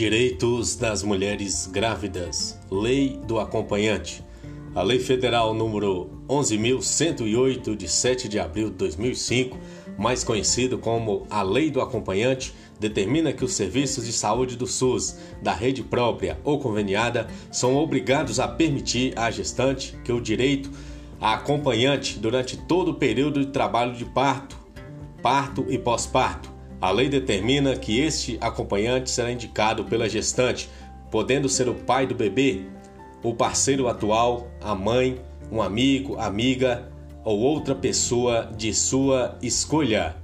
Direitos das mulheres grávidas. Lei do acompanhante. A Lei Federal número 11108 de 7 de abril de 2005, mais conhecido como a Lei do acompanhante, determina que os serviços de saúde do SUS, da rede própria ou conveniada, são obrigados a permitir à gestante que o direito a acompanhante durante todo o período de trabalho de parto, parto e pós-parto a lei determina que este acompanhante será indicado pela gestante, podendo ser o pai do bebê, o parceiro atual, a mãe, um amigo, amiga ou outra pessoa de sua escolha.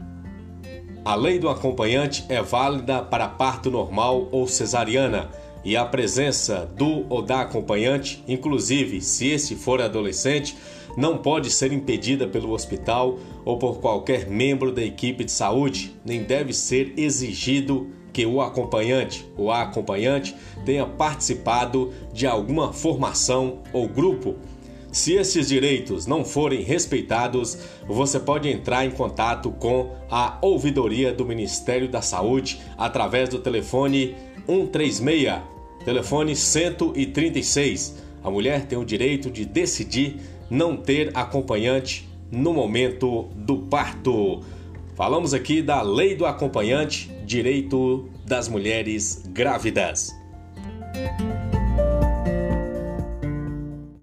A lei do acompanhante é válida para parto normal ou cesariana e a presença do ou da acompanhante, inclusive se este for adolescente, não pode ser impedida pelo hospital ou por qualquer membro da equipe de saúde, nem deve ser exigido que o acompanhante ou a acompanhante tenha participado de alguma formação ou grupo. Se esses direitos não forem respeitados, você pode entrar em contato com a ouvidoria do Ministério da Saúde através do telefone 136 Telefone 136. A mulher tem o direito de decidir não ter acompanhante no momento do parto. Falamos aqui da lei do acompanhante, direito das mulheres grávidas.